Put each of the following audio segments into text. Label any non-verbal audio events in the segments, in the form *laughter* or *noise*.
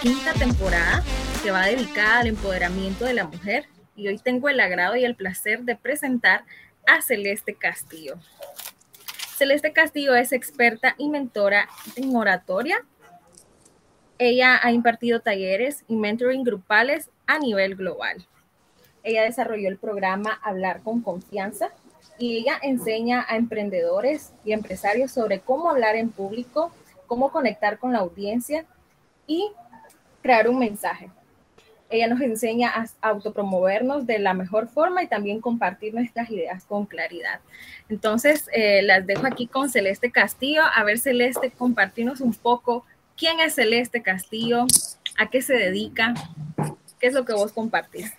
quinta temporada que va dedicada al empoderamiento de la mujer y hoy tengo el agrado y el placer de presentar a Celeste Castillo. Celeste Castillo es experta y mentora en oratoria. Ella ha impartido talleres y mentoring grupales a nivel global. Ella desarrolló el programa Hablar con Confianza y ella enseña a emprendedores y empresarios sobre cómo hablar en público, cómo conectar con la audiencia y crear un mensaje. Ella nos enseña a autopromovernos de la mejor forma y también compartir nuestras ideas con claridad. Entonces, eh, las dejo aquí con Celeste Castillo. A ver, Celeste, compartirnos un poco quién es Celeste Castillo, a qué se dedica, qué es lo que vos compartís.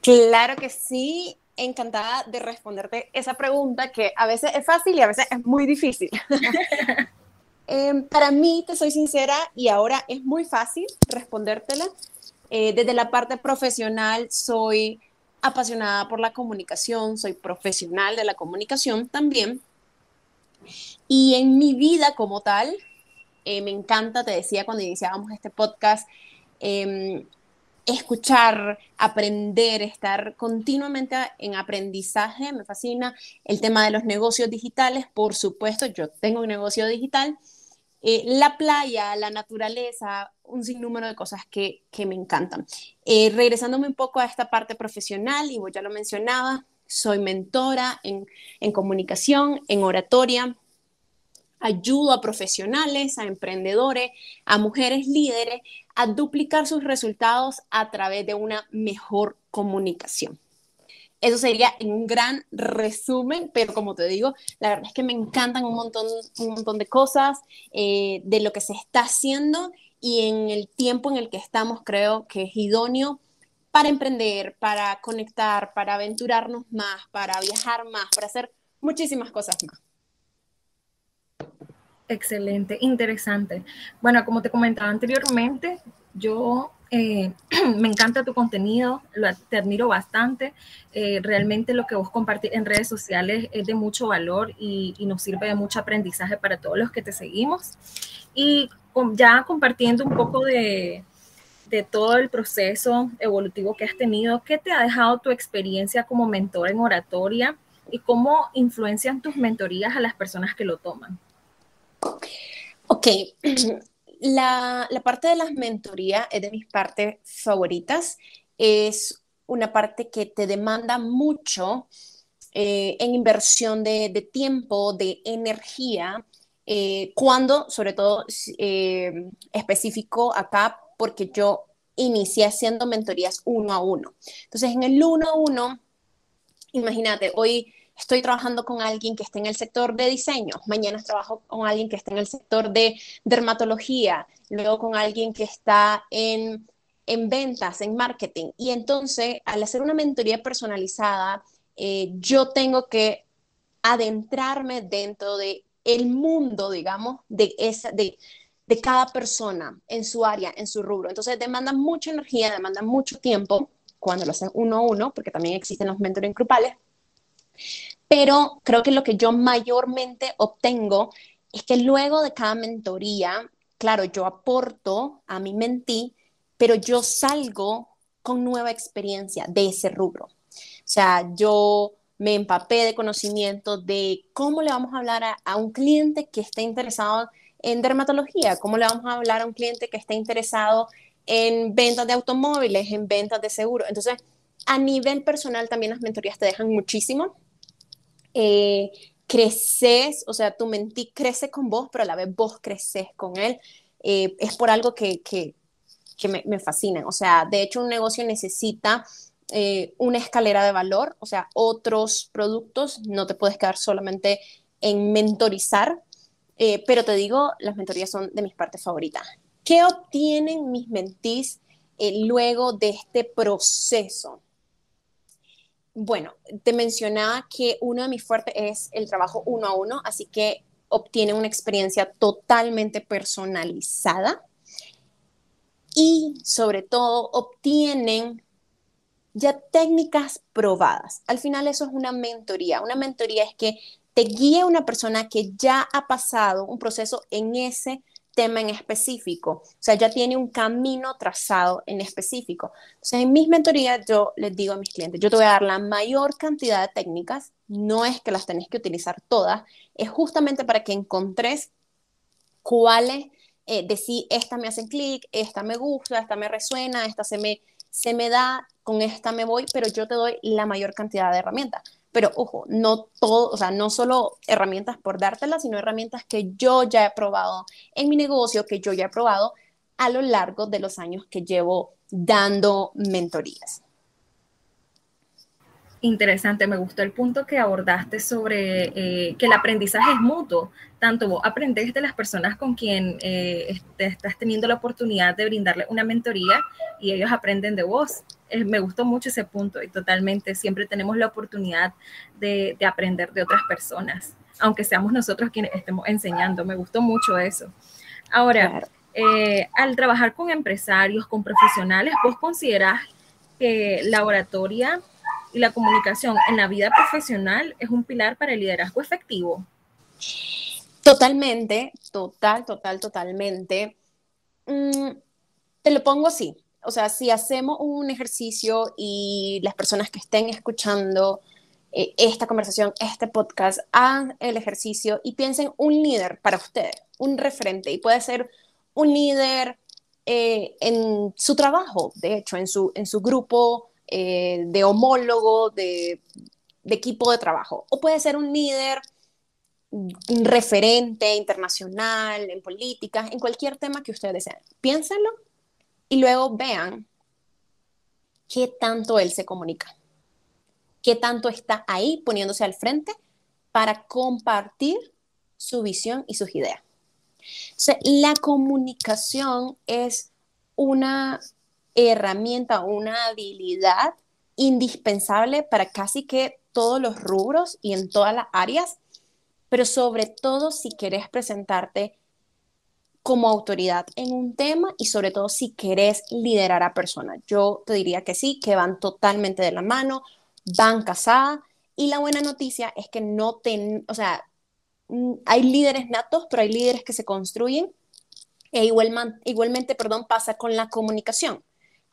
Claro que sí, encantada de responderte esa pregunta que a veces es fácil y a veces es muy difícil. *laughs* Em, para mí, te soy sincera, y ahora es muy fácil respondértela. Eh, desde la parte profesional, soy apasionada por la comunicación, soy profesional de la comunicación también. Y en mi vida como tal, eh, me encanta, te decía cuando iniciábamos este podcast, em, escuchar, aprender, estar continuamente en aprendizaje, me fascina. El tema de los negocios digitales, por supuesto, yo tengo un negocio digital. Eh, la playa, la naturaleza, un sinnúmero de cosas que, me encantan. Eh, regresándome un poco a esta parte profesional, y ya lo mencionaba, soy mentora en, en comunicación, en oratoria, ayudo a profesionales, a emprendedores, a mujeres líderes a duplicar sus resultados a través de una mejor comunicación. Eso sería un gran resumen, pero como te digo, la verdad es que me encantan un montón, un montón de cosas eh, de lo que se está haciendo y en el tiempo en el que estamos creo que es idóneo para emprender, para conectar, para aventurarnos más, para viajar más, para hacer muchísimas cosas más. Excelente, interesante. Bueno, como te comentaba anteriormente, yo eh, *clears throat* me encanta tu contenido, te admiro bastante. Eh, realmente lo que vos compartís en redes sociales es de mucho valor y, nos sirve de mucho aprendizaje para todos los que te seguimos. Y ya compartiendo un poco de, de todo el proceso evolutivo que has tenido, ¿qué te ha dejado tu experiencia como mentor en oratoria y cómo influencian tus mentorías a las personas que lo toman? Ok, *clears throat* la, parte de las mentorías es de mis partes favoritas. Es una parte que te demanda mucho eh, en inversión de, tiempo, de energía, eh, cuando, sobre todo eh, específico acá, porque yo inicié haciendo mentorías uno a uno. Entonces, en el uno a uno, imagínate, hoy estoy trabajando con alguien que está en el sector de diseño, mañana trabajo con alguien que está en el sector de dermatología, luego con alguien que está en, ventas, en marketing. Y entonces, al hacer una mentoría personalizada, eh, yo tengo que adentrarme dentro de el mundo, digamos, de, esa, de, de cada persona en su área, en su rubro. Entonces, demanda mucha energía, demanda mucho tiempo cuando lo hacen uno a uno, porque también existen los mentores grupales, pero creo que lo que yo mayormente obtengo es que luego de cada mentoría, claro, yo aporto a mi mentí, pero yo salgo con nueva experiencia de ese rubro. O sea, yo me empapé de conocimiento de cómo le vamos a hablar a, un cliente que esté interesado en dermatología, cómo le vamos a hablar a un cliente que esté interesado en ventas de automóviles, en ventas de seguro. Entonces, a nivel personal también las mentorías te dejan muchísimo eh, creces, o sea, tu mentí crece con vos, pero a la vez vos creces con él, eh, es por algo que, que, me, fascina. O sea, de hecho, un negocio necesita eh, una escalera de valor, o sea, otros productos, no te puedes quedar solamente en mentorizar, pero te digo, las mentorías son de mis partes favoritas. ¿Qué obtienen mis mentís luego de este proceso? Bueno, te mencionaba que uno de mis fuertes es el trabajo uno a uno, así que obtiene una experiencia totalmente personalizada y sobre todo obtienen ya técnicas probadas. Al final eso es una mentoría. Una mentoría es que te guíe una persona que ya ha pasado un proceso en ese tema en específico, o sea, ya tiene un camino trazado en específico. Entonces, en mis mentorías yo les digo a mis clientes, yo te voy a dar la mayor cantidad de técnicas, no es que las tenés que utilizar todas, es justamente para que encontres cuáles eh, de si esta me hacen clic, esta me gusta, esta me resuena, esta se me, se me da, con esta me voy, pero yo te doy la mayor cantidad de herramientas. Pero ojo, no todo, o sea, no solo herramientas por dártelas, sino herramientas que yo ya he probado en mi negocio, que yo ya he probado a lo largo de los años que llevo dando mentorías. Interesante, me gustó el punto que abordaste sobre eh, que el aprendizaje es mutuo. Tanto vos aprendes de las personas con quien eh, estás teniendo la oportunidad de brindarle una mentoría y ellos aprenden de vos. Eh, me gustó mucho ese punto y totalmente siempre tenemos la oportunidad de, aprender de otras personas, aunque seamos nosotros quienes estemos enseñando. Me gustó mucho eso. Ahora, al trabajar con empresarios, con profesionales, ¿vos considerás que la oratoria y la comunicación en la vida profesional es un pilar para el liderazgo efectivo. Totalmente, total, total, totalmente. Mm, te lo pongo así. O sea, si hacemos un ejercicio y las personas que estén escuchando eh, esta conversación, este podcast, hagan el ejercicio y piensen un líder para ustedes, un referente. Y puede ser un líder eh, en su trabajo, de hecho, en su, en su grupo eh, de homólogo, de, equipo de trabajo. O puede ser un líder un referente internacional, en política, en cualquier tema que ustedes deseen. Piénsenlo y luego vean qué tanto él se comunica, qué tanto está ahí poniéndose al frente para compartir su visión y sus ideas. la comunicación es una herramienta, una habilidad indispensable para casi que todos los rubros y en todas las áreas, pero sobre todo si querés presentarte como autoridad en un tema y sobre todo si querés liderar a personas. Yo te diría que sí, que van totalmente de la mano, van casadas y la buena noticia es que no ten, o sea, mm, hay líderes natos, pero hay líderes que se construyen e igualmente, perdón, pasa con la comunicación.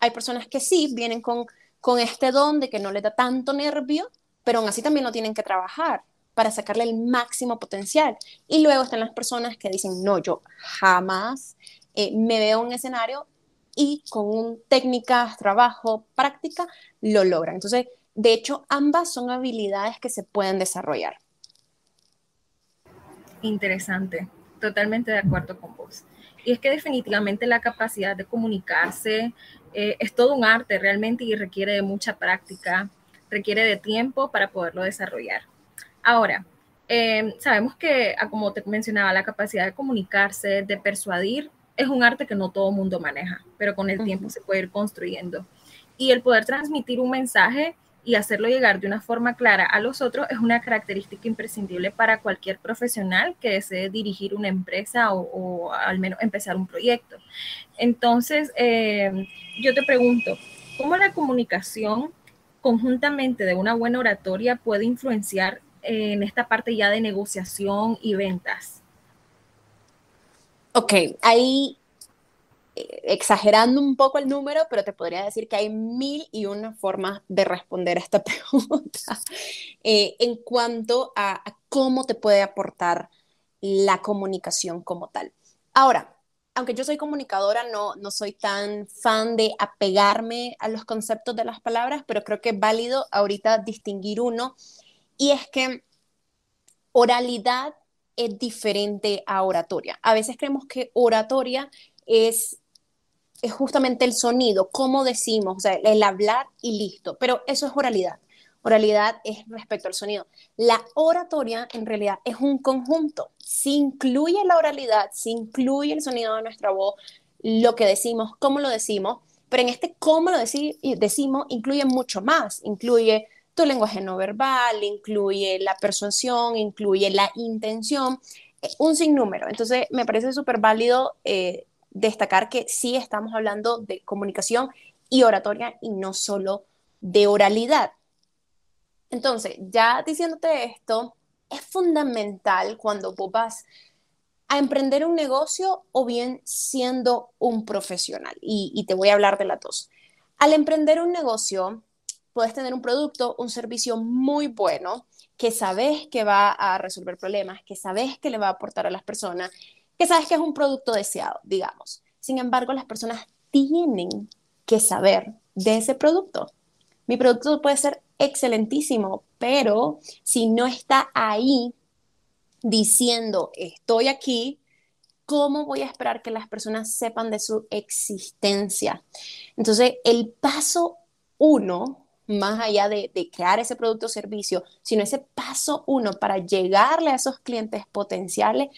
Hay personas que sí vienen con, con este don de que no les da tanto nervio, pero aún así también lo tienen que trabajar para sacarle el máximo potencial. Y luego están las personas que dicen, no, yo jamás eh, me veo un escenario y con un técnica, trabajo, práctica, lo logran. Entonces, de hecho, ambas son habilidades que se pueden desarrollar. Interesante, totalmente de acuerdo con vos. Y es que definitivamente la capacidad de comunicarse eh, es todo un arte realmente y requiere de mucha práctica, requiere de tiempo para poderlo desarrollar. Ahora, em, sabemos que, ah, como te mencionaba, la capacidad de comunicarse, de persuadir, es un arte que no todo mundo maneja, pero con el tiempo se puede ir construyendo. Y el poder transmitir un mensaje y hacerlo llegar de una forma clara a los otros es una característica imprescindible para cualquier profesional que desee dirigir una empresa o, al menos empezar un proyecto. Entonces, eh, yo te pregunto, ¿cómo la comunicación conjuntamente de una buena oratoria puede influenciar en esta parte ya de negociación y ventas? Ok, ahí exagerando un poco el número, pero te podría decir que hay mil y una formas de responder a esta *laughs* pregunta eh, en cuanto a, cómo te puede aportar la comunicación como tal. Ahora, aunque yo soy comunicadora, no, no soy tan fan de apegarme a los conceptos de las palabras, pero creo que es válido ahorita distinguir uno, y es que oralidad es diferente a oratoria. A veces creemos que oratoria es es justamente el sonido, cómo decimos, o sea, el hablar y listo, pero eso es oralidad. Oralidad es respecto al sonido. La oratoria en realidad es un conjunto. Si incluye la oralidad, si incluye el sonido de nuestra voz, lo que decimos, cómo lo decimos, pero en este cómo lo decimos incluye mucho más. Incluye tu lenguaje no verbal, incluye la persuasión, incluye la intención, eh, un sinnúmero. Entonces, me parece súper válido eh, destacar que sí estamos hablando de comunicación y oratoria y no solo de oralidad. Entonces, ya diciéndote esto, es fundamental cuando vos vas a emprender un negocio o bien siendo un profesional. Y, te voy a hablar de las dos. Al emprender un negocio, puedes tener un producto, un servicio muy bueno, que sabes que va a resolver problemas, que sabes que le va a aportar a las personas, que sabes que es un producto deseado, digamos. Sin embargo, las personas tienen que saber de ese producto. Mi producto puede ser excelentísimo, pero si no está ahí diciendo, estoy aquí, ¿cómo voy a esperar que las personas sepan de su existencia? Entonces, el paso uno, más allá de, crear ese producto o servicio, sino ese paso uno para llegarle a esos clientes potenciales,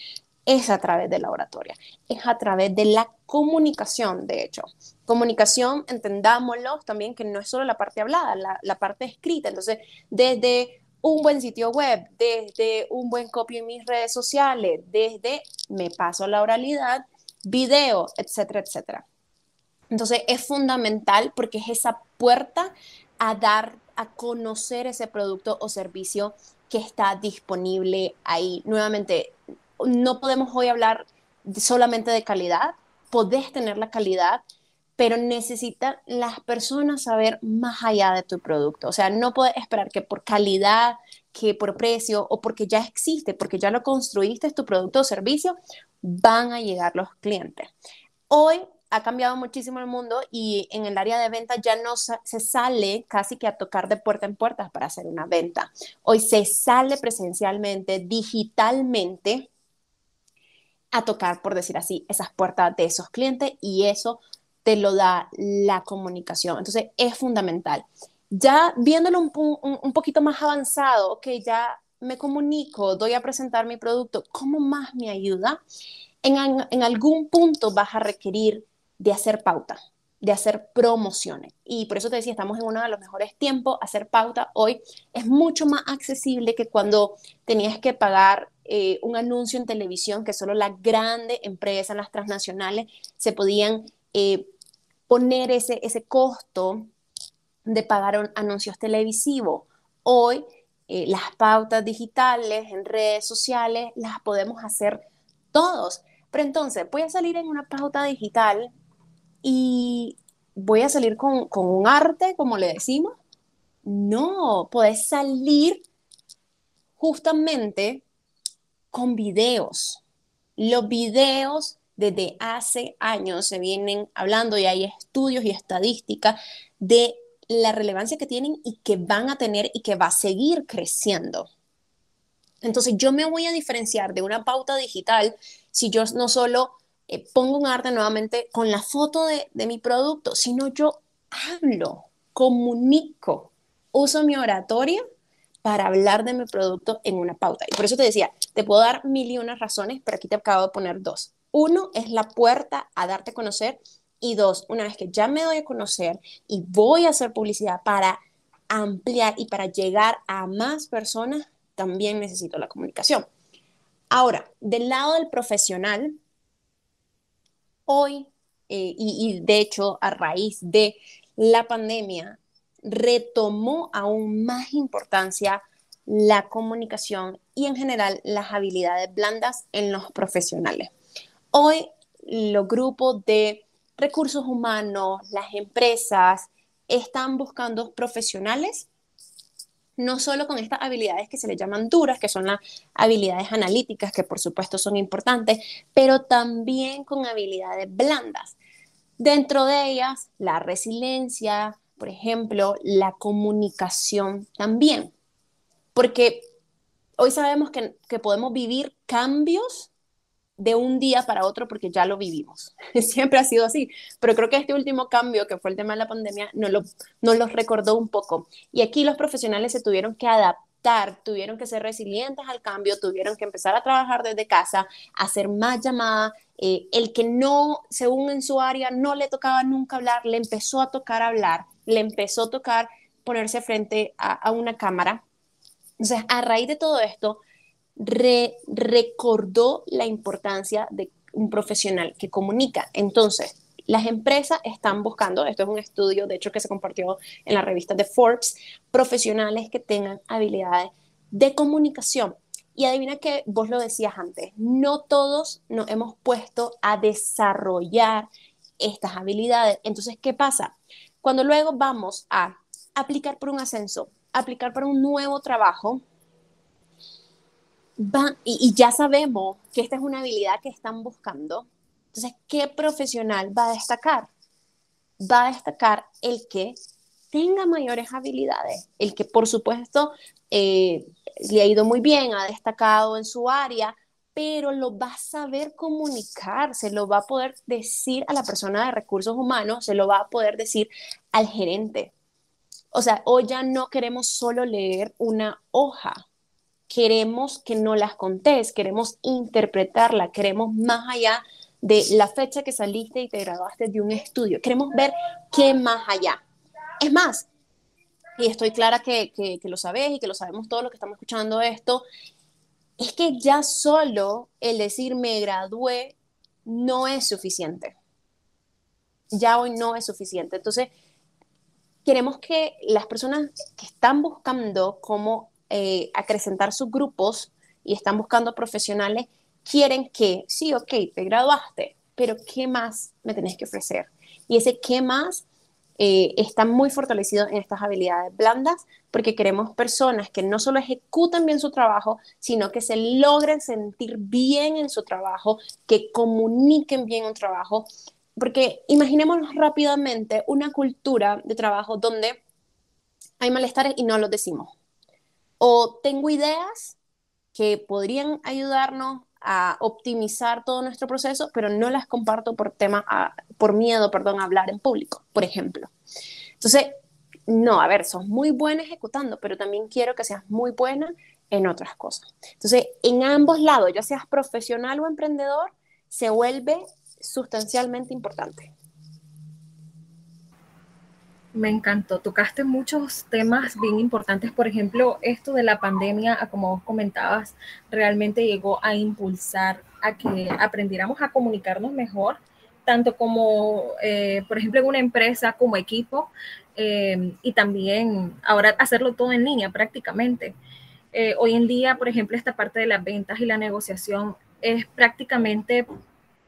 es a través de la oratoria, es a través de la comunicación, de hecho. Comunicación, entendámoslo también que no es solo la parte hablada, la, parte escrita. Entonces, desde un buen sitio web, desde un buen copy en mis redes sociales, desde me paso a la oralidad, video, etcétera, etcétera. Entonces es fundamental porque es esa puerta a dar a conocer ese producto o servicio que está disponible ahí. Nuevamente, no podemos hoy hablar solamente de calidad, podés tener la calidad, pero necesitan las personas saber más allá de tu producto. O sea, no puedes esperar que por calidad, que por precio o porque ya existe, porque ya lo construiste, tu producto o servicio, van a llegar los clientes. Hoy ha cambiado muchísimo el mundo y en el área de venta ya no se sale casi que a tocar de puerta en puerta para hacer una venta. Hoy se sale presencialmente, digitalmente, a tocar, por decir así, esas puertas de esos clientes y eso te lo da la comunicación. Entonces es fundamental. Ya viéndolo un, poquito más avanzado, que ya me comunico, doy a presentar mi producto, ¿cómo más me ayuda? En, en algún punto vas a requerir de hacer pauta, de hacer promociones. Y por eso te decía, estamos en uno de los mejores tiempos. Hacer pauta hoy es mucho más accesible que cuando tenías que pagar eh, un anuncio en televisión, que solo las grandes empresas, las transnacionales, se podían eh, poner ese, ese costo de pagar anuncios televisivos. Hoy eh, las pautas digitales en redes sociales las podemos hacer todos. Pero entonces voy a salir en una pauta digital y voy a salir con, con un arte, como le decimos. No, puedes salir justamente con videos. Los videos desde hace años se vienen hablando y hay estudios y estadísticas de la relevancia que tienen y que van a tener y que va a seguir creciendo. Entonces yo me voy a diferenciar de una pauta digital si yo no solo eh, pongo un arte nuevamente con la foto de, de mi producto, sino yo hablo, comunico, uso mi oratoria para hablar de mi producto en una pauta. Y por eso te decía, te puedo dar mil y unas razones, pero aquí te acabo de poner dos. Uno es la puerta a darte a conocer y dos, una vez que ya me doy a conocer y voy a hacer publicidad para ampliar y para llegar a más personas, también necesito la comunicación. Ahora, del lado del profesional, hoy, eh, y, y de hecho a raíz de la pandemia, retomó aún más importancia la comunicación y en general las habilidades blandas en los profesionales. Hoy los grupos de recursos humanos, las empresas, están buscando profesionales, no solo con estas habilidades que se le llaman duras, que son las habilidades analíticas, que por supuesto son importantes, pero también con habilidades blandas. Dentro de ellas, la resiliencia, por ejemplo, la comunicación también, porque hoy sabemos que, que podemos vivir cambios de un día para otro porque ya lo vivimos. *laughs* Siempre ha sido así, pero creo que este último cambio, que fue el tema de la pandemia, nos lo, nos lo recordó un poco. Y aquí los profesionales se tuvieron que adaptar, tuvieron que ser resilientes al cambio, tuvieron que empezar a trabajar desde casa, hacer más llamadas. Eh, el que no, según en su área, no le tocaba nunca hablar, le empezó a tocar hablar, le empezó a tocar ponerse frente a, a una cámara. Entonces, a raíz de todo esto, recordó la importancia de un profesional que comunica. Entonces, las empresas están buscando, esto es un estudio, de hecho, que se compartió en la revista de Forbes, profesionales que tengan habilidades de comunicación. Y adivina que vos lo decías antes, no todos nos hemos puesto a desarrollar estas habilidades. Entonces, ¿qué pasa? Cuando luego vamos a aplicar por un ascenso, aplicar para un nuevo trabajo, y, ya sabemos que esta es una habilidad que están buscando, entonces, ¿qué profesional va a destacar? Va a destacar el que tenga mayores habilidades, el que por supuesto eh, le ha ido muy bien, ha destacado en su área, pero lo va a saber comunicar, se lo va a poder decir a la persona de recursos humanos, se lo va a poder decir al gerente. O sea, hoy ya no queremos solo leer una hoja, queremos que no las contés, queremos interpretarla, queremos más allá de la fecha que saliste y te graduaste de un estudio, queremos ver qué más allá. Es más, y estoy clara que, que, que lo sabes y que lo sabemos todos los que estamos escuchando esto, es que ya solo el decir me gradué no es suficiente. Ya hoy no es suficiente. Entonces, queremos que las personas que están buscando cómo eh, acrecentar sus grupos y están buscando profesionales, quieren que, sí, ok, te graduaste, pero ¿qué más me tenés que ofrecer? Y ese qué más eh, está muy fortalecido en estas habilidades blandas porque queremos personas que no solo ejecuten bien su trabajo, sino que se logren sentir bien en su trabajo, que comuniquen bien un trabajo. Porque imaginémonos rápidamente una cultura de trabajo donde hay malestares y no los decimos. O tengo ideas que podrían ayudarnos a optimizar todo nuestro proceso, pero no las comparto por tema, por miedo, perdón, a hablar en público, por ejemplo. Entonces, no, a ver, sos muy buena ejecutando, pero también quiero que seas muy buena en otras cosas. Entonces, en ambos lados, ya seas profesional o emprendedor, se vuelve sustancialmente importante. Me encantó. Tocaste muchos temas bien importantes. Por ejemplo, esto de la pandemia, como vos comentabas, realmente llegó a impulsar a que aprendiéramos a comunicarnos mejor, tanto como, eh, por ejemplo, en una empresa, como equipo, eh, y también ahora hacerlo todo en línea prácticamente. Eh, hoy en día, por ejemplo, esta parte de las ventas y la negociación es prácticamente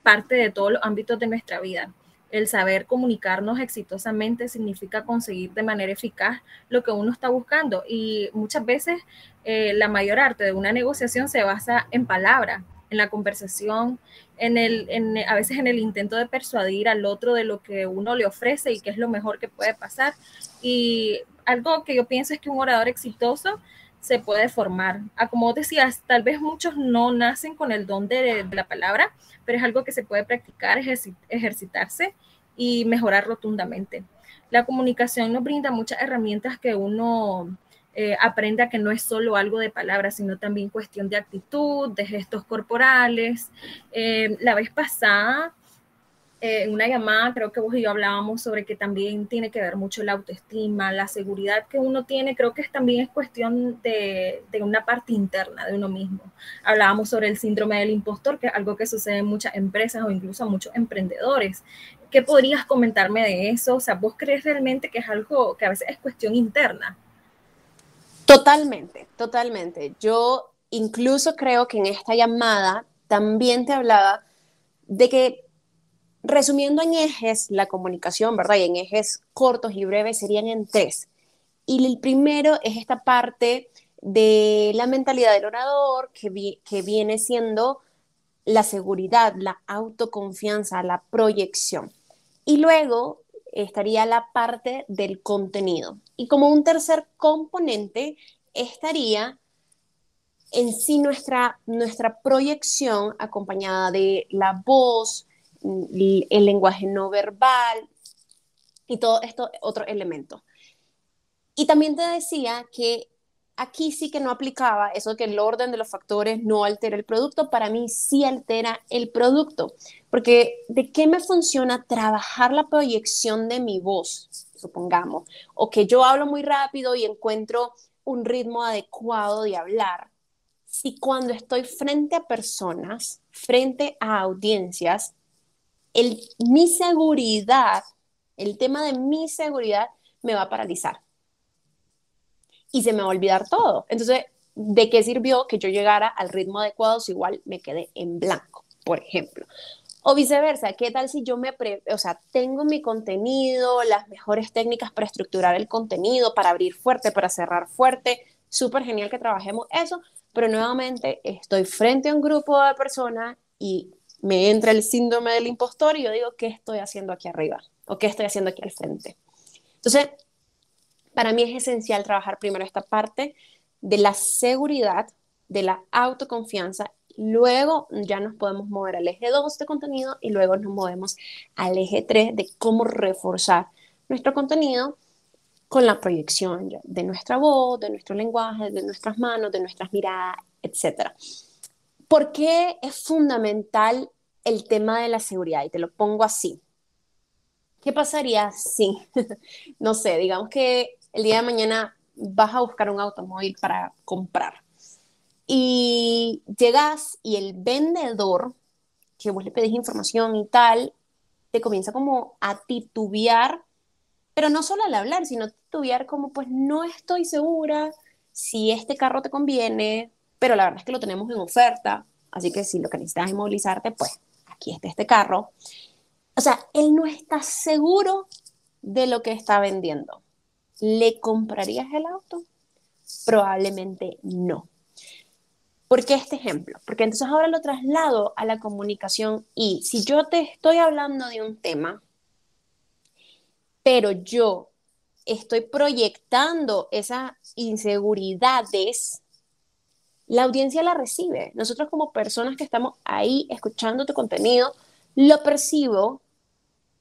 parte de todos los ámbitos de nuestra vida el saber comunicarnos exitosamente significa conseguir de manera eficaz lo que uno está buscando. Y muchas veces eh, la mayor arte de una negociación se basa en palabras, en la conversación, en el, a veces en el intento de persuadir al otro de lo que uno le ofrece y qué es lo mejor que puede pasar. Y algo que yo pienso es que un orador exitoso se puede formar. Ah, como decías, tal vez muchos no nacen con el don de, la palabra, pero es algo que se puede practicar, ejercitarse y mejorar rotundamente. La comunicación nos brinda muchas herramientas que uno eh, aprende a que no es solo algo de palabras, sino también cuestión de actitud, de gestos corporales. Eh, la vez pasada eh, en una llamada, creo que vos y yo hablábamos sobre que también tiene que ver mucho la autoestima, la seguridad que uno tiene, creo que también es cuestión de, de, una parte interna de uno mismo. Hablábamos sobre el síndrome del impostor, que es algo que sucede en muchas empresas o incluso a muchos emprendedores. ¿Qué podrías comentarme de eso? O sea, ¿vos crees realmente que es algo que a veces es cuestión interna? Totalmente, totalmente. Yo incluso creo que en esta llamada también te hablaba de que Resumiendo en ejes, la comunicación, ¿verdad? Y en ejes cortos y breves serían en tres. Y el primero es esta parte de la mentalidad del orador, que, que viene siendo la seguridad, la autoconfianza, la proyección. Y luego estaría la parte del contenido. Y como un tercer componente estaría en sí nuestra, nuestra proyección acompañada de la voz, el lenguaje no verbal y todo esto otro elemento. Y también te decía que aquí sí que no aplicaba eso que el orden de los factores no altera el producto, para mí sí altera el producto, porque ¿de qué me funciona trabajar la proyección de mi voz, supongamos, o que yo hablo muy rápido y encuentro un ritmo adecuado de hablar? Si cuando estoy frente a personas, frente a audiencias, mi seguridad, el tema de mi seguridad me va a paralizar. Y se me va a olvidar todo. Entonces, ¿de qué sirvió que yo llegara al ritmo adecuado si igual me quedé en blanco, por ejemplo? O viceversa, ¿qué tal si yo me, o sea, tengo mi contenido, las mejores técnicas para estructurar el contenido, para abrir fuerte, para cerrar fuerte? Súper genial que trabajemos eso, pero nuevamente estoy frente a un grupo de personas y me entra el síndrome del impostor y yo digo, ¿qué estoy haciendo aquí arriba? ¿O qué estoy haciendo aquí al frente? Entonces, para mí es esencial trabajar primero esta parte de la seguridad, de la autoconfianza. Luego ya nos podemos mover al eje 2 de contenido y luego nos movemos al eje 3 de cómo reforzar nuestro contenido con la proyección de nuestra voz, de nuestro lenguaje, de nuestras manos, de nuestras miradas, etc. ¿Por qué es fundamental el tema de la seguridad? Y te lo pongo así. ¿Qué pasaría si, *laughs* no sé, digamos que el día de mañana vas a buscar un automóvil para comprar y llegas y el vendedor, que vos le pedís información y tal, te comienza como a titubear, pero no solo al hablar, sino titubear como pues no estoy segura si este carro te conviene, pero la verdad es que lo tenemos en oferta, así que si lo que necesitas es movilizarte, pues aquí está este carro. O sea, él no está seguro de lo que está vendiendo. ¿Le comprarías el auto? Probablemente no. ¿Por qué este ejemplo? Porque entonces ahora lo traslado a la comunicación y si yo te estoy hablando de un tema, pero yo estoy proyectando esas inseguridades, la audiencia la recibe. Nosotros como personas que estamos ahí escuchando tu contenido, lo percibo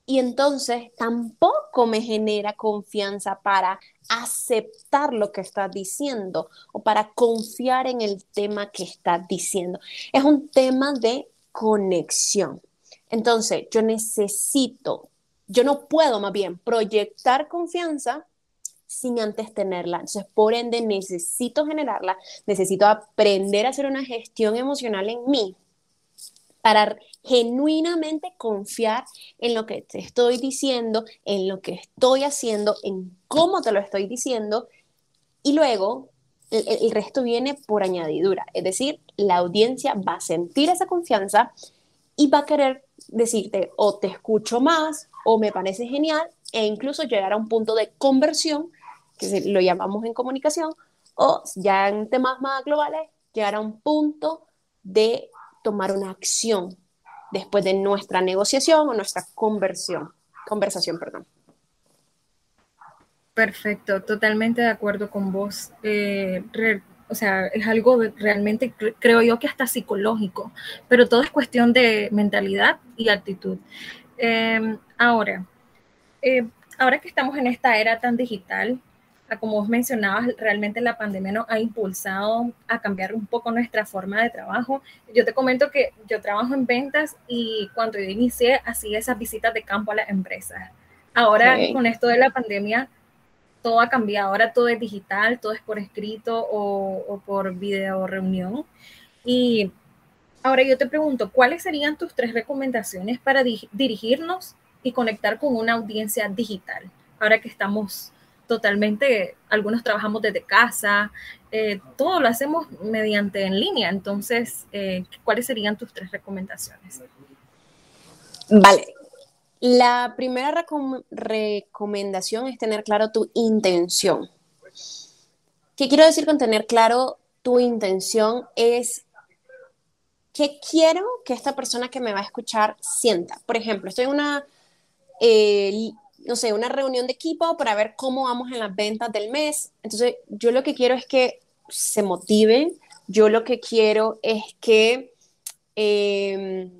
y entonces tampoco me genera confianza para aceptar lo que estás diciendo o para confiar en el tema que estás diciendo. Es un tema de conexión. Entonces, yo necesito, yo no puedo más bien proyectar confianza sin antes tenerla. Entonces, por ende, necesito generarla, necesito aprender a hacer una gestión emocional en mí para genuinamente confiar en lo que te estoy diciendo, en lo que estoy haciendo, en cómo te lo estoy diciendo, y luego el, resto viene por añadidura, es decir, la audiencia va a sentir esa confianza y va a querer decirte o te escucho más o me parece genial e incluso llegar a un punto de conversión, que lo llamamos en comunicación, o ya en temas más globales, llegar a un punto de tomar una acción después de nuestra negociación o nuestra conversión, conversación. Perdón. Perfecto, totalmente de acuerdo con vos. Eh, o sea, es algo realmente, creo yo que hasta psicológico, pero todo es cuestión de mentalidad y actitud. Em, ahora, eh, ahora que estamos en esta era tan digital, como vos mencionabas, realmente la pandemia nos ha impulsado a cambiar un poco nuestra forma de trabajo. Yo te comento que yo trabajo en ventas y cuando yo inicié hacía esas visitas de campo a las empresas. Ahora con esto de la pandemia, todo ha cambiado. Ahora todo es digital, todo es por escrito o, o por video reunión. Y ahora yo te pregunto, ¿cuáles serían tus tres recomendaciones para dirigirnos y conectar con una audiencia digital? Ahora que estamos totalmente, algunos trabajamos desde casa, eh, todo lo hacemos mediante en línea. Entonces, eh, ¿cuáles serían tus tres recomendaciones? Vale. La primera recomendación es tener claro tu intención. ¿Qué quiero decir con tener claro tu intención? Es qué quiero que esta persona que me va a escuchar sienta. Por ejemplo, estoy en una eh, no sé, una reunión de equipo para ver cómo vamos en las ventas del mes. Entonces, yo lo que quiero es que se motiven, yo lo que quiero es que, em,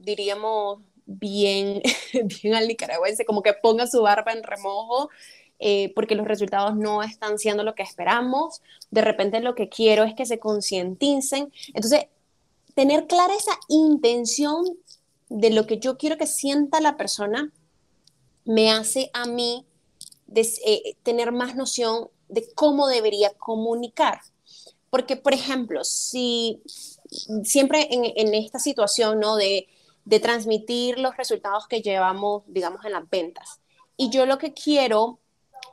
diríamos, bien, *laughs* bien al nicaragüense, como que ponga su barba en remojo, eh, porque los resultados no están siendo lo que esperamos. De repente lo que quiero es que se concienticen. Entonces, tener clara esa intención de lo que yo quiero que sienta la persona me hace a mí eh, tener más noción de cómo debería comunicar. Porque, por ejemplo, si siempre en, esta situación ¿no? de, transmitir los resultados que llevamos, digamos, en las ventas, y yo lo que quiero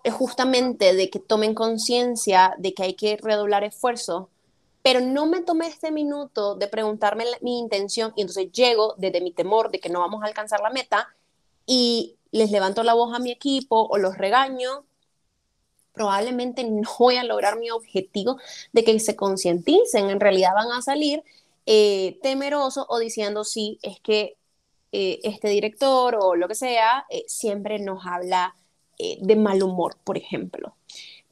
es justamente de que tomen conciencia de que hay que redoblar esfuerzo, pero no me tomé este minuto de preguntarme mi intención y entonces llego desde mi temor de que no vamos a alcanzar la meta y les levanto la voz a mi equipo o los regaño, probablemente no *laughs* voy a lograr mi objetivo de que se concienticen, en realidad van a salir eh, temerosos o diciendo, sí, es que eh, este director o lo que sea eh, siempre nos habla de mal humor, por ejemplo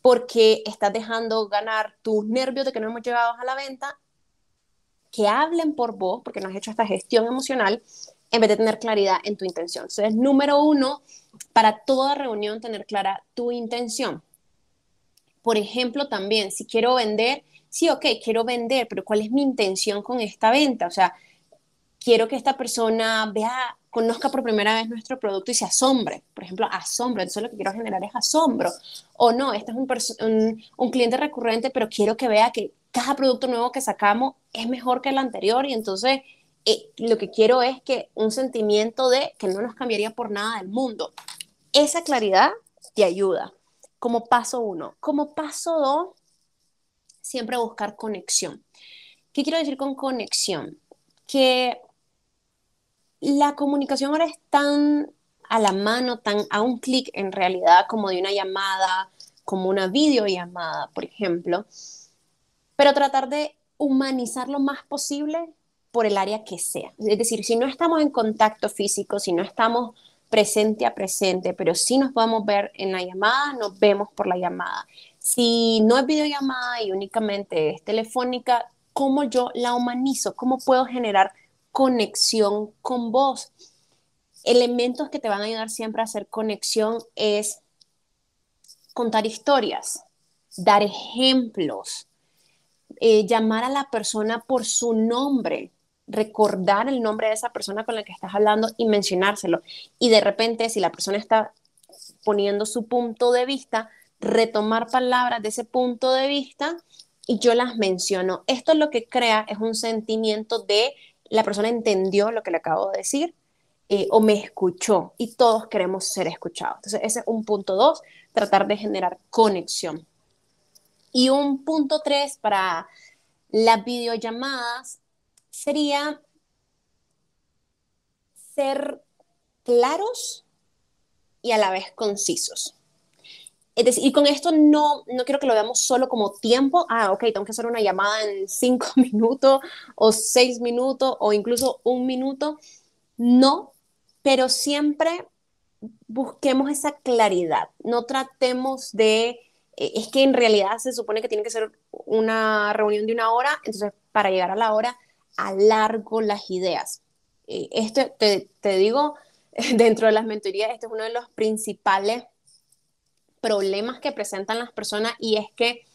porque estás dejando ganar tus nervios de que no hemos llegado a la venta, que hablen por vos, porque no has hecho esta gestión emocional, en vez de tener claridad en tu intención. Entonces, número uno, para toda reunión tener clara tu intención. Por ejemplo, también, si quiero vender, sí, ok, quiero vender, pero ¿cuál es mi intención con esta venta? O sea, quiero que esta persona vea conozca por primera vez nuestro producto y se asombre. Por ejemplo, asombro. Entonces lo que quiero generar es asombro. O no, este es un, un, cliente recurrente, pero quiero que vea que cada producto nuevo que sacamos es mejor que el anterior y entonces eh, lo que quiero es que un sentimiento de que no nos cambiaría por nada del mundo. Esa claridad te ayuda como paso uno. Como paso dos, siempre buscar conexión. ¿Qué quiero decir con conexión? Que la comunicación ahora es tan a la mano, tan a un clic en realidad como de una llamada, como una videollamada, por ejemplo, pero tratar de humanizar lo más posible por el área que sea. Es decir, si no estamos en contacto físico, si no estamos presente a presente, pero si nos podemos ver en la llamada, nos vemos por la llamada. Si no es videollamada y únicamente es telefónica, ¿cómo yo la humanizo? ¿Cómo puedo generar conexión con vos. Elementos que te van a ayudar siempre a hacer conexión es contar historias, dar ejemplos, eh, llamar a la persona por su nombre, recordar el nombre de esa persona con la que estás hablando y mencionárselo. Y de repente, si la persona está poniendo su punto de vista, retomar palabras de ese punto de vista y yo las menciono. Esto lo que crea es un sentimiento de la persona entendió lo que le acabo de decir eh, o me escuchó y todos queremos ser escuchados. Entonces, ese es un punto dos, tratar de generar conexión. Y un punto tres para las videollamadas sería ser claros y a la vez concisos. Es decir, y con esto no, no quiero que lo veamos solo como tiempo. Ah, ok, tengo que hacer una llamada en cinco *laughs* minutos o seis minutos o incluso un minuto. No, pero siempre busquemos esa claridad. No tratemos de, eh, es que en realidad se supone que tiene que ser una reunión de una hora, entonces para llegar a la hora alargo las ideas. Eh, esto te, digo, *laughs* dentro de las mentorías, este es uno de los principales problemas que presentan las personas y es que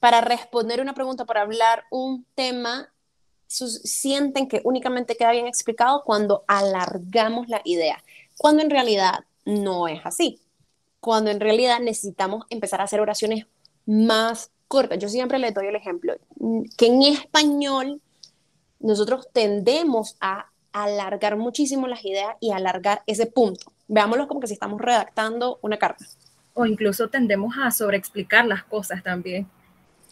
para responder una pregunta, para hablar un tema, sienten que únicamente queda bien explicado cuando alargamos la idea, cuando en realidad no es así, cuando en realidad necesitamos empezar a hacer oraciones más cortas. Yo siempre le doy el ejemplo, que en español nosotros tendemos a alargar muchísimo las ideas y alargar ese punto. Veámoslo como que si estamos redactando una carta o incluso tendemos a sobreexplicar las cosas también.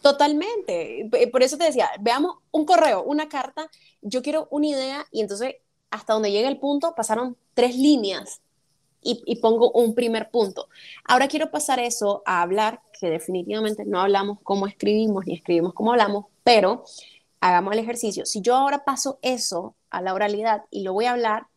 Totalmente. Por eso te decía, veamos un correo, una carta, yo quiero una idea y entonces hasta donde llega el punto pasaron tres líneas y, y, pongo un primer punto. Ahora quiero pasar eso a hablar, que definitivamente no hablamos cómo escribimos ni escribimos cómo hablamos, pero hagamos el ejercicio. Si yo ahora paso eso a la oralidad y lo voy a hablar,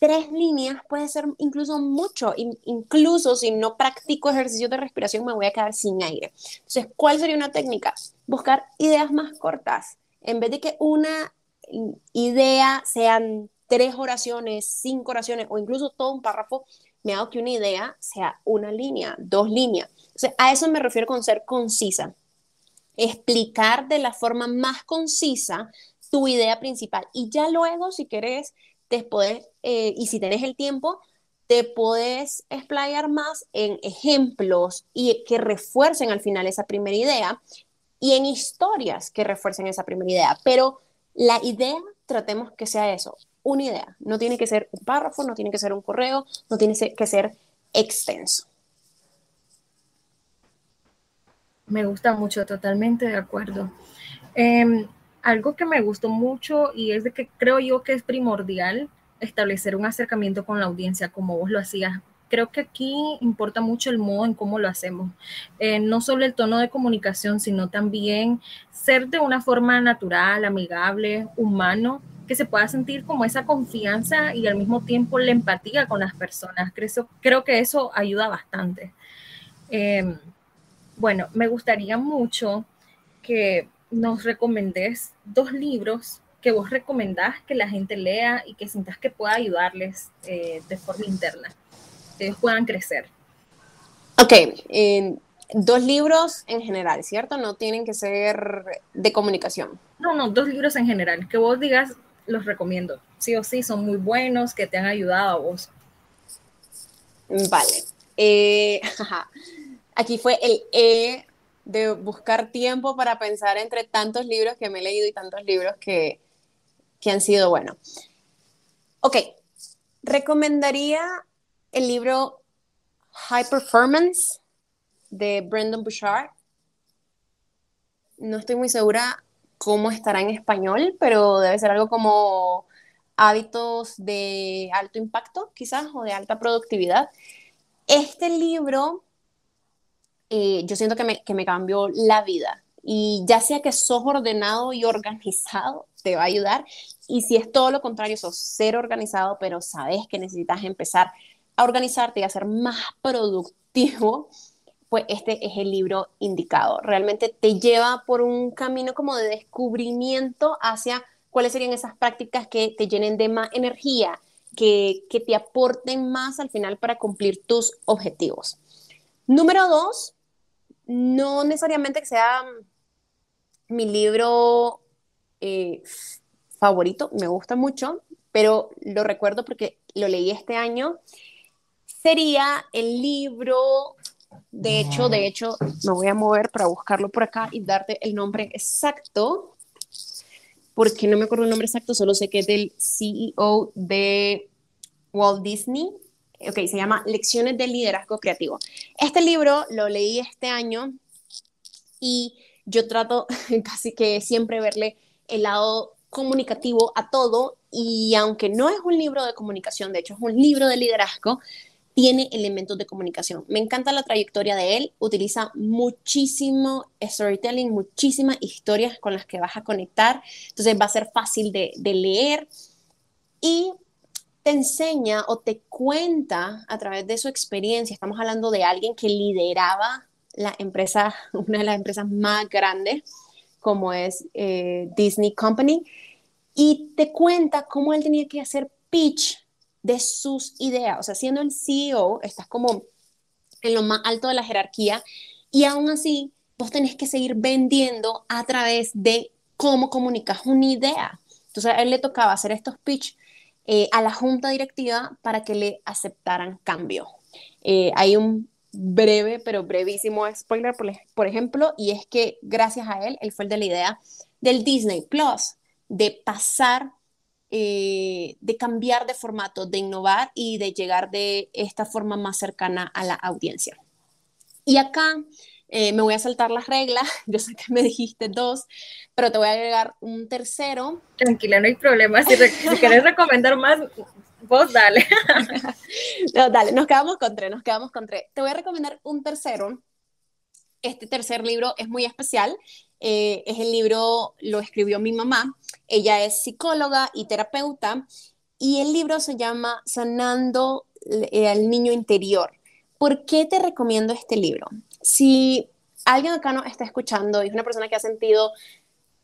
tres líneas puede ser incluso mucho, incluso si no practico ejercicios de respiración me voy a quedar sin aire. Entonces, ¿cuál sería una técnica? Buscar ideas más cortas. En vez de que una idea sean tres oraciones, cinco oraciones o incluso todo un párrafo, me hago que una idea sea una línea, dos líneas. Entonces, a eso me refiero con ser concisa. Explicar de la forma más concisa tu idea principal. Y ya luego, si querés, te eh, y si tenés el tiempo, te puedes explayar más en ejemplos y que refuercen al final esa primera idea y en historias que refuercen esa primera idea. Pero la idea, tratemos que sea eso, una idea. No tiene que ser un párrafo, no tiene que ser un correo, no tiene que ser extenso. Me gusta mucho, totalmente de acuerdo. Em, algo que me gustó mucho y es de que creo yo que es primordial establecer un acercamiento con la audiencia como vos lo hacías. Creo que aquí importa mucho el modo en cómo lo hacemos. Eh, no solo el tono de comunicación, sino también ser de una forma natural, amigable, humano, que se pueda sentir como esa confianza y al mismo tiempo la empatía con las personas. Creo, que eso ayuda bastante. Em, bueno, me gustaría mucho que nos recomendés dos libros que vos recomendás que la gente lea y que sientas que pueda ayudarles eh, de forma interna, que ellos puedan crecer. Ok, dos libros en general, ¿cierto? No tienen que ser de comunicación. No, no, dos libros en general, que vos digas, los recomiendo, sí o sí, son muy buenos, que te han ayudado a vos. Vale. Eh, *laughs* aquí fue el E de buscar tiempo para pensar entre tantos libros que me he leído y tantos libros que, que han sido buenos. Ok, recomendaría el libro High Performance de Brendan Bouchard. No estoy muy segura cómo estará en español, pero debe ser algo como hábitos de alto impacto, quizás, o de alta productividad. Este libro eh, yo siento que me, que me cambió la vida. Y ya sea que sos ordenado y organizado, te va a ayudar. Y si es todo lo contrario, sos ser organizado, pero sabes que necesitas empezar a organizarte y a ser más productivo, pues este es el libro indicado. Realmente te lleva por un camino como de descubrimiento hacia cuáles serían esas prácticas que te llenen de más energía, que, que te aporten más al final para cumplir tus objetivos. Número dos, no necesariamente que sea mi libro eh, favorito, me gusta mucho, pero lo recuerdo porque lo leí este año. Sería el libro, de hecho, de hecho, me voy a mover para buscarlo por acá y darte el nombre exacto, porque no me acuerdo el nombre exacto, solo sé que es del CEO de Walt Disney, ok, se llama Lecciones de Liderazgo Creativo. Este libro lo leí este año y yo trato *laughs* casi que siempre verle el lado comunicativo a todo y aunque no es un libro de comunicación, de hecho es un libro de liderazgo, tiene elementos de comunicación. Me encanta la trayectoria de él, utiliza muchísimo storytelling, muchísimas historias con las que vas a conectar, entonces va a ser fácil de, de leer y te enseña o te cuenta a través de su experiencia, estamos hablando de alguien que lideraba la empresa, *laughs* una de las empresas más grandes, como es eh, Disney Company, y te cuenta cómo él tenía que hacer pitch de sus ideas. O sea, siendo el CEO, estás como en lo más alto de la jerarquía, y aún así, vos tenés que seguir vendiendo a través de cómo comunicas una idea. Entonces, a él le tocaba hacer estos pitch eh, a la junta directiva para que le aceptaran cambio. Eh, hay un breve, pero brevísimo spoiler, por, ejemplo, y es que gracias a él, él fue el de la idea del Disney Plus, de pasar, eh, de cambiar de formato, de innovar y de llegar de esta forma más cercana a la audiencia. Y acá eh, me voy a saltar las reglas, *laughs* yo sé que me dijiste dos, pero te voy a agregar un tercero. Tranquila, no hay problema, si, quieres *laughs* recomendar más, vos dale. *laughs* no, dale, nos quedamos con tres, nos quedamos con tres. Te voy a recomendar un tercero. Este tercer libro es muy especial. Eh, es el libro, lo escribió mi mamá. Ella es psicóloga y terapeuta. Y el libro se llama Sanando al Niño Interior. ¿Por qué te recomiendo este libro? Si alguien acá nos está escuchando y es una persona que ha sentido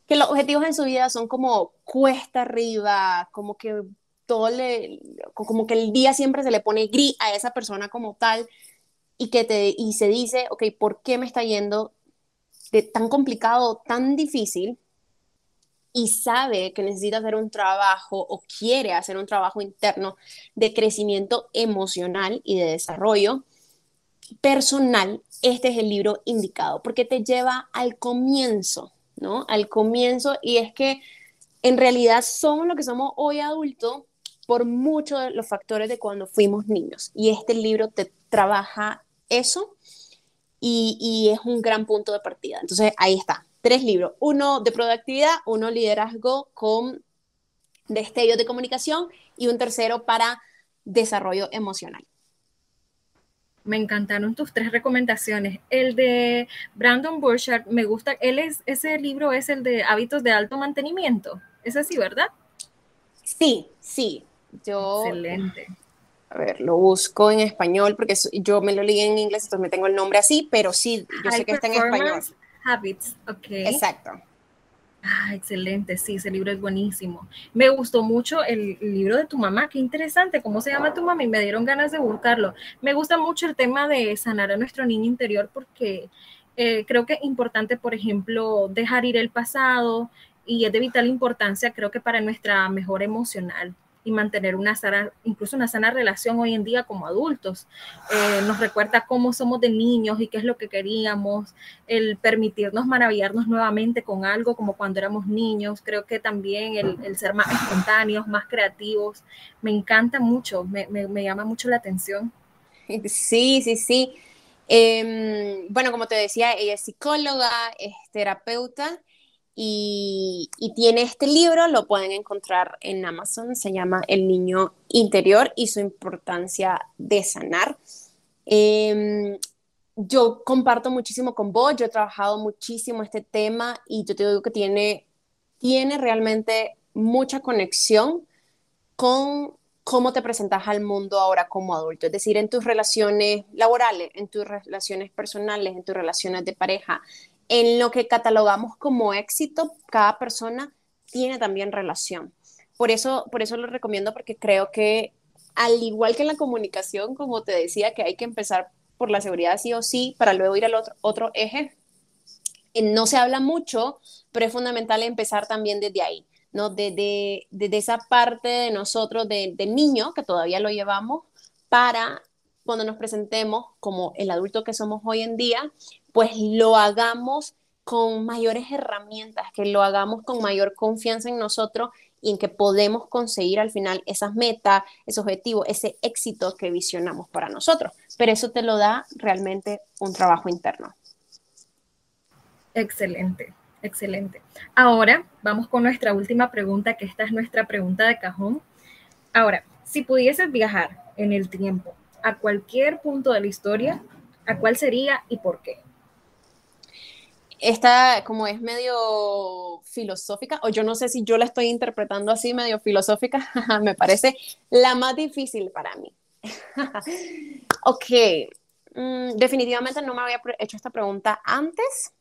que los objetivos en su vida son como cuesta arriba, como que todo le, como que el día siempre se le pone gris a esa persona como tal y que te, y se dice, ok, ¿por qué me está yendo tan complicado, tan difícil? Y sabe que necesita hacer un trabajo o quiere hacer un trabajo interno de crecimiento emocional y de desarrollo personal, este es el libro indicado, porque te lleva al comienzo, ¿no? Al comienzo, y es que en realidad somos lo que somos hoy adultos por muchos de los factores de cuando fuimos niños. Y este libro te trabaja eso y, y, es un gran punto de partida. Entonces, ahí está. tres libros, uno de productividad, uno liderazgo con destellos de comunicación y un tercero para desarrollo emocional. Me encantaron tus tres recomendaciones. El de Brandon Burchard, me gusta, él es, ese libro es el de hábitos de alto mantenimiento. ¿Es así, verdad? Sí, sí. Yo, Excelente. A ver, lo busco en español porque yo me lo leí en inglés, entonces me tengo el nombre así, pero sí, yo sé que está en español. Habits, ok. Exacto. Ah, excelente, sí, ese libro es buenísimo. Me gustó mucho el, libro de tu mamá, qué interesante, ¿cómo se llama tu mamá? Y me dieron ganas de buscarlo. Me gusta mucho el tema de sanar a nuestro niño interior porque eh, creo que es importante, por ejemplo, dejar ir el pasado y es de vital importancia, creo que para nuestra mejor emocional y mantener una sana, incluso una sana relación hoy en día como adultos. Eh, nos recuerda cómo somos de niños y qué es lo que queríamos, el permitirnos maravillarnos nuevamente con algo como cuando éramos niños. Creo que también el, ser más espontáneos, más creativos, me encanta mucho, me, me, llama mucho la atención. Sí, sí, sí. Em, bueno, como te decía, ella es psicóloga, es terapeuta y, tiene este libro, lo pueden encontrar en Amazon, se llama El niño interior y su importancia de sanar. Em, yo comparto muchísimo con vos, yo he trabajado muchísimo este tema y yo te digo que tiene, tiene realmente mucha conexión con cómo te presentas al mundo ahora como adulto, es decir, en tus relaciones laborales, en tus relaciones personales, en tus relaciones de pareja, en lo que catalogamos como éxito, cada persona tiene también relación. Por eso, por eso lo recomiendo porque creo que al igual que en la comunicación, como te decía, que hay que empezar por la seguridad sí o sí para luego ir al otro, eje, eh, no se habla mucho, pero es fundamental empezar también desde ahí, ¿no? Desde, desde esa parte de nosotros, de, de niño, que todavía lo llevamos, para cuando nos presentemos como el adulto que somos hoy en día, pues lo hagamos con mayores herramientas, que lo hagamos con mayor confianza en nosotros y en que podemos conseguir al final esas metas, ese objetivo, ese éxito que visionamos para nosotros. Pero eso te lo da realmente un trabajo interno. Excelente, excelente. Ahora vamos con nuestra última pregunta, que esta es nuestra pregunta de cajón. Ahora, si pudieses viajar en el tiempo a cualquier punto de la historia, ¿a cuál sería y por qué? esta como es medio filosófica, o yo no sé si yo la estoy interpretando así, medio filosófica, *laughs* me parece la más difícil para mí. *laughs* ok, mm, definitivamente no me había hecho esta pregunta antes.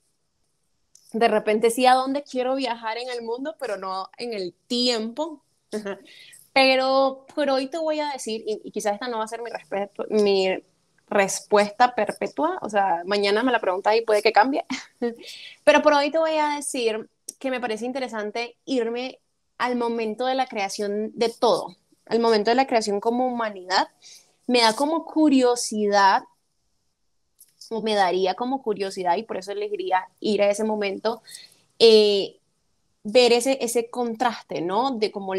De repente sí a dónde quiero viajar en el mundo, pero no en el tiempo. *laughs* pero por hoy te voy a decir, y, quizás esta no va a ser mi, respuesta perpetua, o sea, mañana me la pregunta y puede que cambie, *laughs* pero por hoy te voy a decir que me parece interesante irme al momento de la creación de todo, al momento de la creación como humanidad, me da como curiosidad, o me daría como curiosidad, y por eso elegiría ir a ese momento, eh, ver ese, ese contraste, ¿no? De como.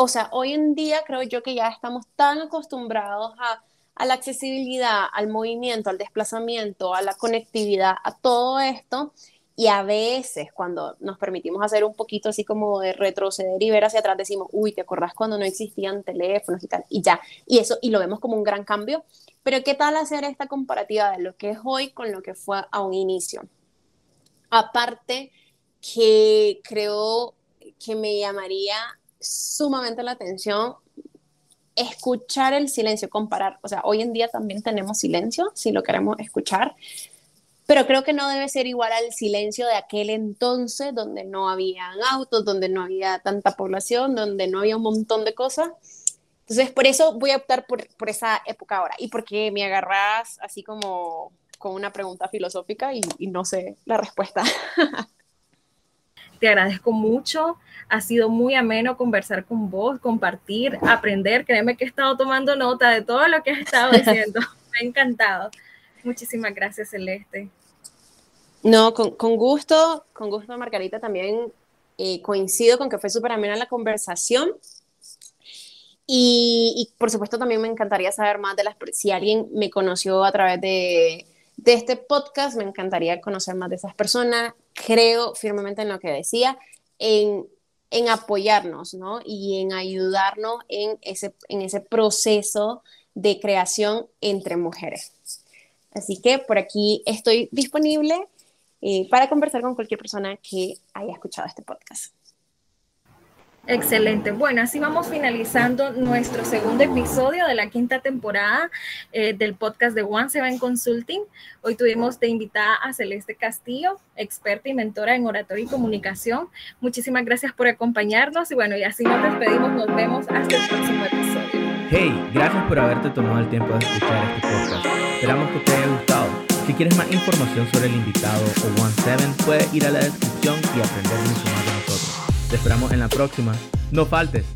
O sea, hoy en día creo yo que ya estamos tan acostumbrados a a la accesibilidad, al movimiento, al desplazamiento, a la conectividad, a todo esto. Y a veces cuando nos permitimos hacer un poquito así como de retroceder y ver hacia atrás, decimos, uy, ¿te acordás cuando no existían teléfonos y tal? Y ya, y eso, y lo vemos como un gran cambio. Pero ¿qué tal hacer esta comparativa de lo que es hoy con lo que fue a un inicio? Aparte que creo que me llamaría sumamente la atención escuchar el silencio, comparar. O sea, hoy en día también tenemos silencio, si lo queremos escuchar, pero creo que no debe ser igual al silencio de aquel entonces donde no había autos, donde no había tanta población, donde no había un montón de cosas. Entonces, por eso voy a optar por, por esa época ahora y porque me agarras así como con una pregunta filosófica y, y no sé la respuesta. *laughs* Te agradezco mucho. Ha sido muy ameno conversar con vos, compartir, aprender. Créeme que he estado tomando nota de todo lo que has estado diciendo. *laughs* Me ha encantado. Muchísimas gracias, Celeste. No, con, con gusto, con gusto, Margarita, también eh, coincido con que fue súper amena la conversación. Y, y, por supuesto también me encantaría saber más de las, si alguien me conoció a través de, de este podcast. Me encantaría conocer más de esas personas. Creo firmemente en lo que decía, en, en apoyarnos, ¿no? Y en ayudarnos en ese, en ese proceso de creación entre mujeres. Así que por aquí estoy disponible eh, para conversar con cualquier persona que haya escuchado este podcast. Excelente. Bueno, así vamos finalizando nuestro segundo episodio de la quinta temporada eh, del podcast de One Seven Consulting. Hoy tuvimos de invitada a Celeste Castillo, experta y mentora en oratoria y comunicación. Muchísimas gracias por acompañarnos y bueno, y así nos despedimos. Nos vemos hasta el próximo episodio. Hey, gracias por haberte tomado el tiempo de escuchar este podcast. Esperamos que te haya gustado. Si quieres más información sobre el invitado o One Seven, puedes ir a la descripción y aprender mucho más de nosotros. Te esperamos en la próxima. No faltes.